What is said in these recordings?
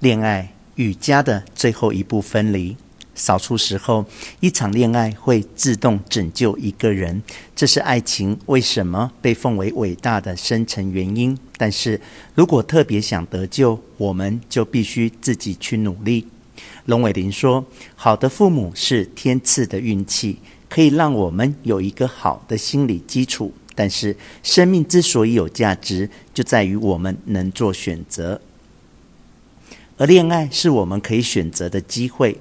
恋爱与家的最后一步分离。少数时候，一场恋爱会自动拯救一个人，这是爱情为什么被奉为伟大的深层原因。但是如果特别想得救，我们就必须自己去努力。龙伟林说：“好的父母是天赐的运气，可以让我们有一个好的心理基础。但是生命之所以有价值，就在于我们能做选择，而恋爱是我们可以选择的机会。”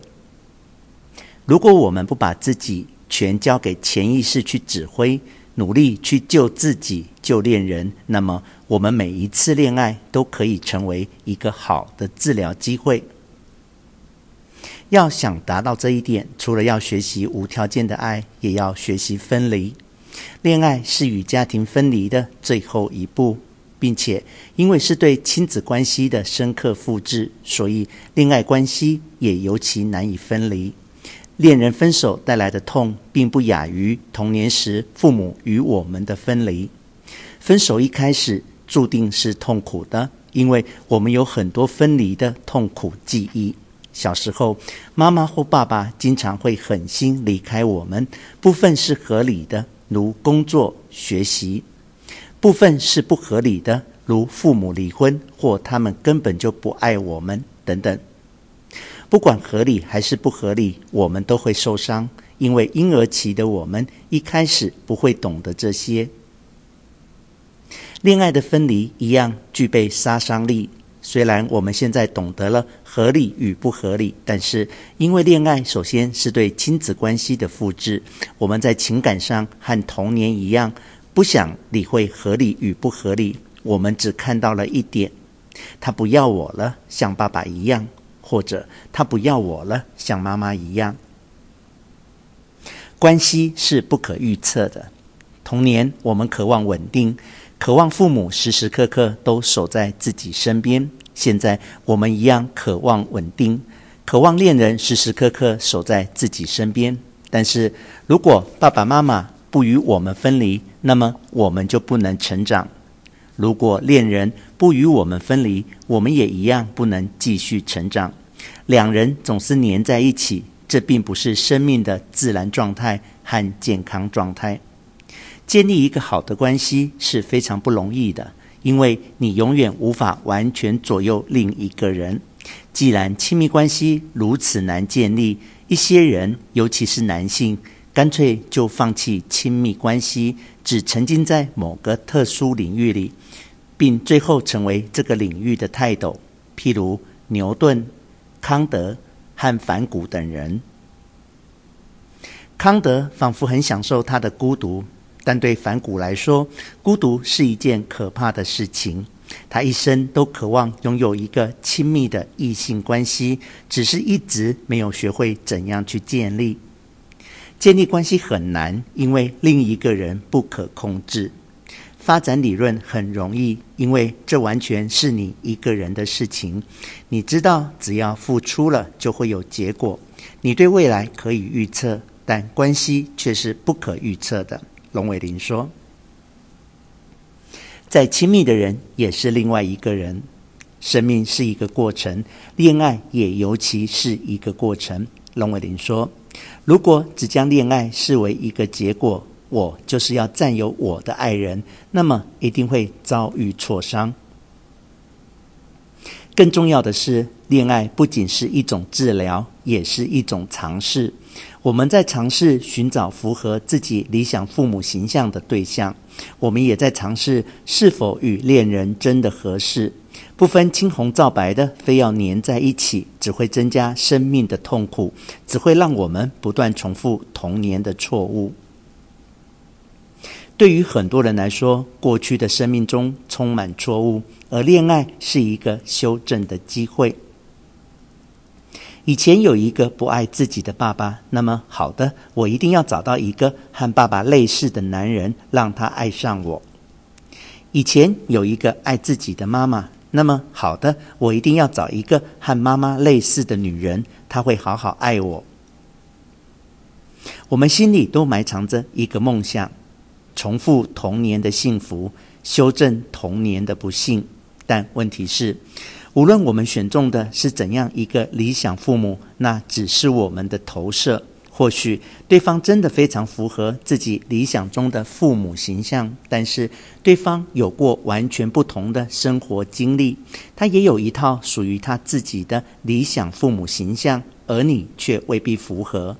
如果我们不把自己全交给潜意识去指挥，努力去救自己、救恋人，那么我们每一次恋爱都可以成为一个好的治疗机会。要想达到这一点，除了要学习无条件的爱，也要学习分离。恋爱是与家庭分离的最后一步，并且因为是对亲子关系的深刻复制，所以恋爱关系也尤其难以分离。恋人分手带来的痛，并不亚于童年时父母与我们的分离。分手一开始注定是痛苦的，因为我们有很多分离的痛苦记忆。小时候，妈妈或爸爸经常会狠心离开我们，部分是合理的，如工作、学习；部分是不合理的，如父母离婚或他们根本就不爱我们等等。不管合理还是不合理，我们都会受伤，因为婴儿期的我们一开始不会懂得这些。恋爱的分离一样具备杀伤力。虽然我们现在懂得了合理与不合理，但是因为恋爱首先是对亲子关系的复制，我们在情感上和童年一样，不想理会合理与不合理。我们只看到了一点：他不要我了，像爸爸一样。或者他不要我了，像妈妈一样。关系是不可预测的。童年我们渴望稳定，渴望父母时时刻刻都守在自己身边。现在我们一样渴望稳定，渴望恋人时时刻刻守在自己身边。但是如果爸爸妈妈不与我们分离，那么我们就不能成长。如果恋人不与我们分离，我们也一样不能继续成长。两人总是黏在一起，这并不是生命的自然状态和健康状态。建立一个好的关系是非常不容易的，因为你永远无法完全左右另一个人。既然亲密关系如此难建立，一些人，尤其是男性，干脆就放弃亲密关系，只沉浸在某个特殊领域里。并最后成为这个领域的泰斗，譬如牛顿、康德和梵谷等人。康德仿佛很享受他的孤独，但对梵谷来说，孤独是一件可怕的事情。他一生都渴望拥有一个亲密的异性关系，只是一直没有学会怎样去建立。建立关系很难，因为另一个人不可控制。发展理论很容易，因为这完全是你一个人的事情。你知道，只要付出了，就会有结果。你对未来可以预测，但关系却是不可预测的。龙伟林说：“再亲密的人也是另外一个人。生命是一个过程，恋爱也尤其是一个过程。”龙伟林说：“如果只将恋爱视为一个结果，”我就是要占有我的爱人，那么一定会遭遇挫伤。更重要的是，恋爱不仅是一种治疗，也是一种尝试。我们在尝试寻找符合自己理想父母形象的对象，我们也在尝试是否与恋人真的合适。不分青红皂白的，非要黏在一起，只会增加生命的痛苦，只会让我们不断重复童年的错误。对于很多人来说，过去的生命中充满错误，而恋爱是一个修正的机会。以前有一个不爱自己的爸爸，那么好的，我一定要找到一个和爸爸类似的男人，让他爱上我。以前有一个爱自己的妈妈，那么好的，我一定要找一个和妈妈类似的女人，她会好好爱我。我们心里都埋藏着一个梦想。重复童年的幸福，修正童年的不幸。但问题是，无论我们选中的是怎样一个理想父母，那只是我们的投射。或许对方真的非常符合自己理想中的父母形象，但是对方有过完全不同的生活经历，他也有一套属于他自己的理想父母形象，而你却未必符合。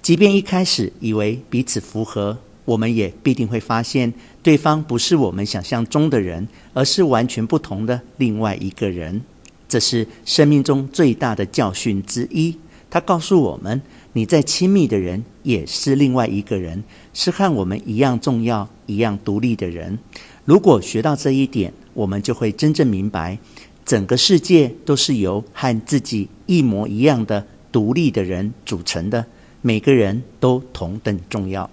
即便一开始以为彼此符合，我们也必定会发现对方不是我们想象中的人，而是完全不同的另外一个人。这是生命中最大的教训之一。他告诉我们：“你再亲密的人也是另外一个人，是和我们一样重要、一样独立的人。如果学到这一点，我们就会真正明白，整个世界都是由和自己一模一样的独立的人组成的，每个人都同等重要。”